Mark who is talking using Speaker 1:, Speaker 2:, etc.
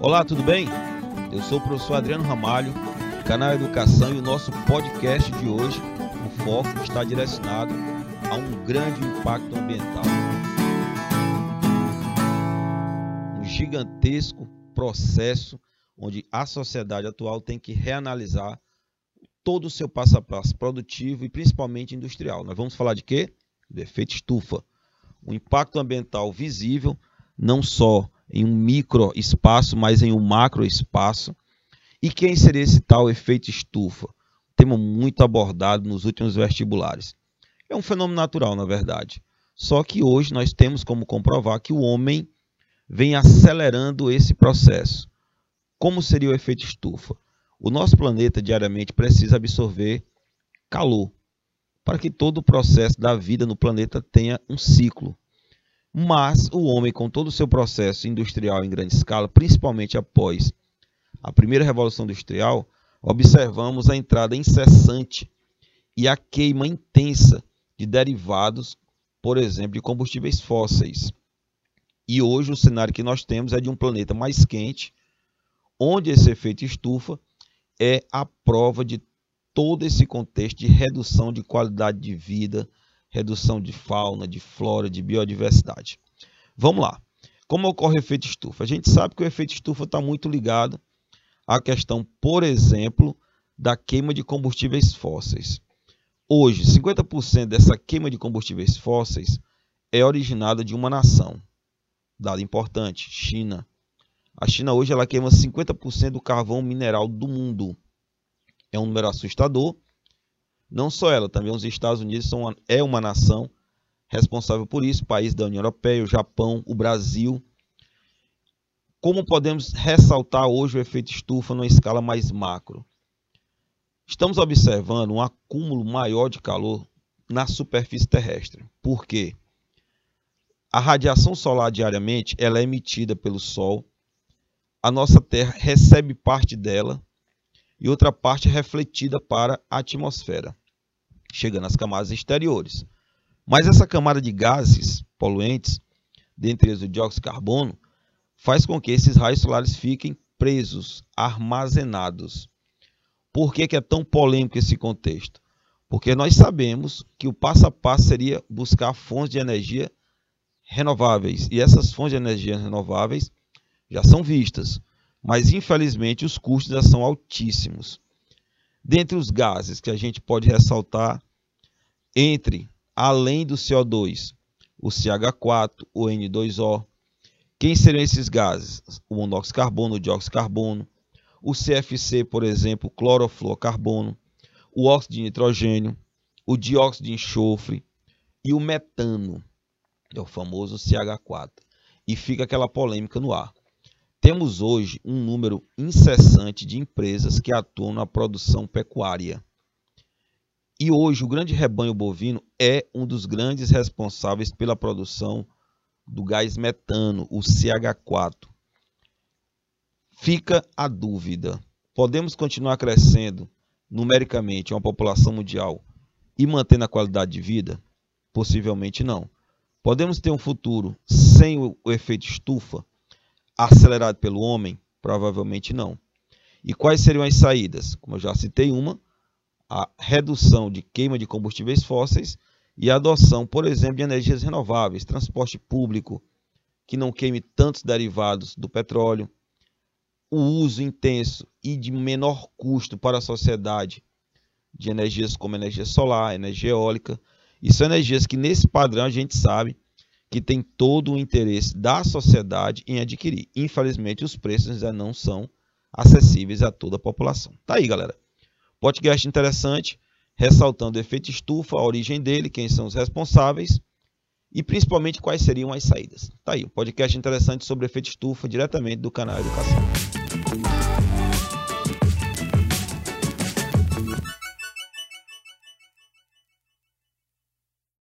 Speaker 1: Olá, tudo bem? Eu sou o professor Adriano Ramalho, canal Educação e o nosso podcast de hoje, o foco está direcionado a um grande impacto ambiental. Um gigantesco processo onde a sociedade atual tem que reanalisar todo o seu passo a passo produtivo e principalmente industrial. Nós vamos falar de quê? Do efeito estufa. Um impacto ambiental visível, não só em um micro espaço, mas em um macro espaço. E quem seria esse tal efeito estufa? Tema muito abordado nos últimos vestibulares. É um fenômeno natural, na verdade. Só que hoje nós temos como comprovar que o homem vem acelerando esse processo. Como seria o efeito estufa? O nosso planeta diariamente precisa absorver calor para que todo o processo da vida no planeta tenha um ciclo. Mas o homem, com todo o seu processo industrial em grande escala, principalmente após a primeira revolução industrial, observamos a entrada incessante e a queima intensa de derivados, por exemplo, de combustíveis fósseis. E hoje o cenário que nós temos é de um planeta mais quente, onde esse efeito estufa é a prova de todo esse contexto de redução de qualidade de vida, redução de fauna, de flora, de biodiversidade. Vamos lá. Como ocorre o efeito estufa? A gente sabe que o efeito estufa está muito ligado à questão, por exemplo, da queima de combustíveis fósseis. Hoje, 50% dessa queima de combustíveis fósseis é originada de uma nação. Dado importante, China. A China hoje ela queima 50% do carvão mineral do mundo. É um número assustador, não só ela, também os Estados Unidos são uma, é uma nação responsável por isso, país da União Europeia, o Japão, o Brasil. Como podemos ressaltar hoje o efeito estufa numa escala mais macro? Estamos observando um acúmulo maior de calor na superfície terrestre. Por quê? A radiação solar diariamente ela é emitida pelo Sol. A nossa Terra recebe parte dela e outra parte é refletida para a atmosfera, chegando às camadas exteriores. Mas essa camada de gases poluentes, dentre eles o dióxido de carbono, faz com que esses raios solares fiquem presos, armazenados. Por que, que é tão polêmico esse contexto? Porque nós sabemos que o passo a passo seria buscar fontes de energia renováveis. E essas fontes de energia renováveis já são vistas mas infelizmente os custos já são altíssimos. Dentre os gases que a gente pode ressaltar, entre além do CO2, o CH4, o N2O, quem seriam esses gases? O monóxido de carbono, o dióxido de carbono, o CFC, por exemplo, o clorofluorcarbono, o óxido de nitrogênio, o dióxido de enxofre e o metano, é o famoso CH4. E fica aquela polêmica no ar. Temos hoje um número incessante de empresas que atuam na produção pecuária. E hoje o grande rebanho bovino é um dos grandes responsáveis pela produção do gás metano, o CH4. Fica a dúvida: podemos continuar crescendo numericamente uma população mundial e mantendo a qualidade de vida? Possivelmente não. Podemos ter um futuro sem o efeito estufa? Acelerado pelo homem? Provavelmente não. E quais seriam as saídas? Como eu já citei uma, a redução de queima de combustíveis fósseis e a adoção, por exemplo, de energias renováveis, transporte público que não queime tantos derivados do petróleo, o uso intenso e de menor custo para a sociedade de energias como energia solar, energia eólica, e são energias que nesse padrão a gente sabe que tem todo o interesse da sociedade em adquirir. Infelizmente, os preços ainda não são acessíveis a toda a população. Tá aí, galera. Podcast interessante, ressaltando o efeito estufa, a origem dele, quem são os responsáveis e principalmente quais seriam as saídas. Tá aí, um podcast interessante sobre o efeito estufa diretamente do canal Educação.